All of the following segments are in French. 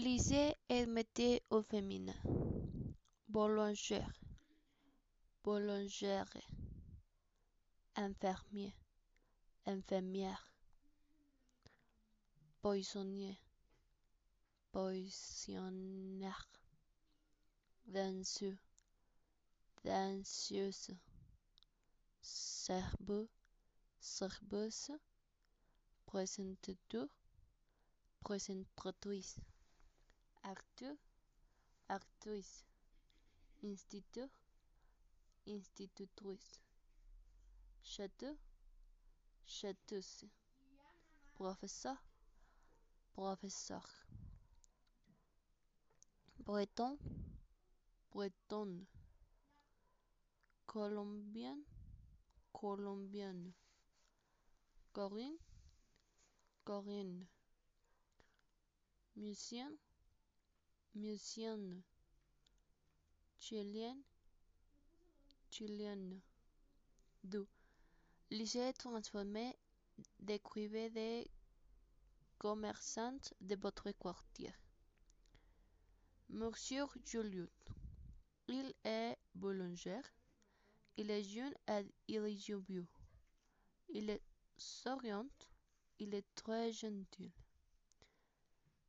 Lycée et métier au féminin. Boulangère, boulangère, infirmier, infirmière, poissonnier, poissonnière, danseux, danseuse, serveur, serveuse, présentateur, présentatrice, acteur, actrice, instituteur, institutrice, château, châteuse, professeur, professeur, breton, bretonne, colombienne, colombienne, corinne, corinne, musicien, musicienne, chilien, chilienne. 2. Lycée transformé, décrivez des commerçantes de votre quartier. Monsieur Juliot, il est boulanger, il est jeune et il est jovieux. Il est souriant, il est très gentil.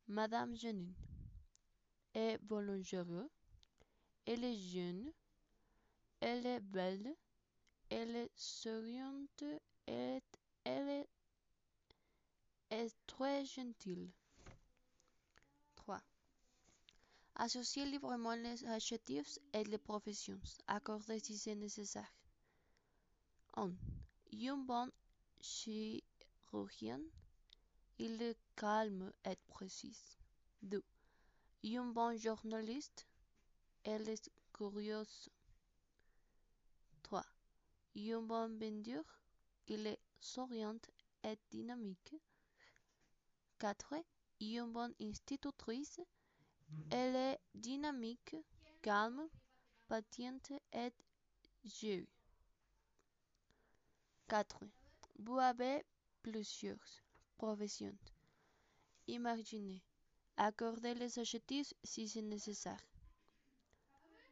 Madame Janine est boulangère, elle est jeune, elle est belle, elle est souriante et elle est, est très gentille. 3. Associez librement les adjectifs et les professions. Accordez si c'est nécessaire. 1. Un bon chirurgien. Il est calme et précis. 2. Un bon journaliste. Elle est curieuse. 3. Un bon vendeur. Il est souriant et dynamique. 4. Une bonne institutrice. Elle est dynamique, calme, patiente et jolie. 4. Vous avez plusieurs professions. Imaginez. Accordez les adjectifs si c'est nécessaire.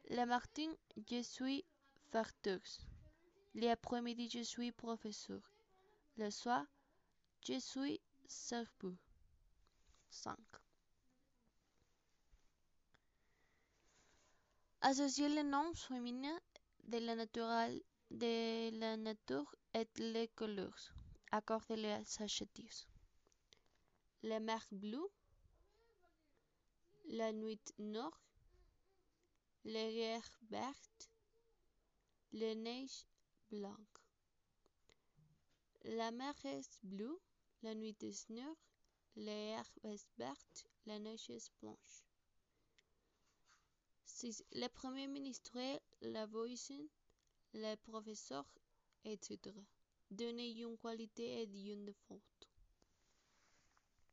Le matin, je suis facteuse. L'après-midi, je suis professeur. Le soir, je suis serveur. 5. Associer les noms féminins de la, de la nature et les couleurs. Accordez les adjectifs. La mer bleue, la nuit noire, la guerre verte, la neige blanche. La mer est bleue, la nuit est noire, l'air est verte, la neige est blanche. 6. Le premier ministre, la voisin, le professeur, etc. Donnez une qualité et une faute.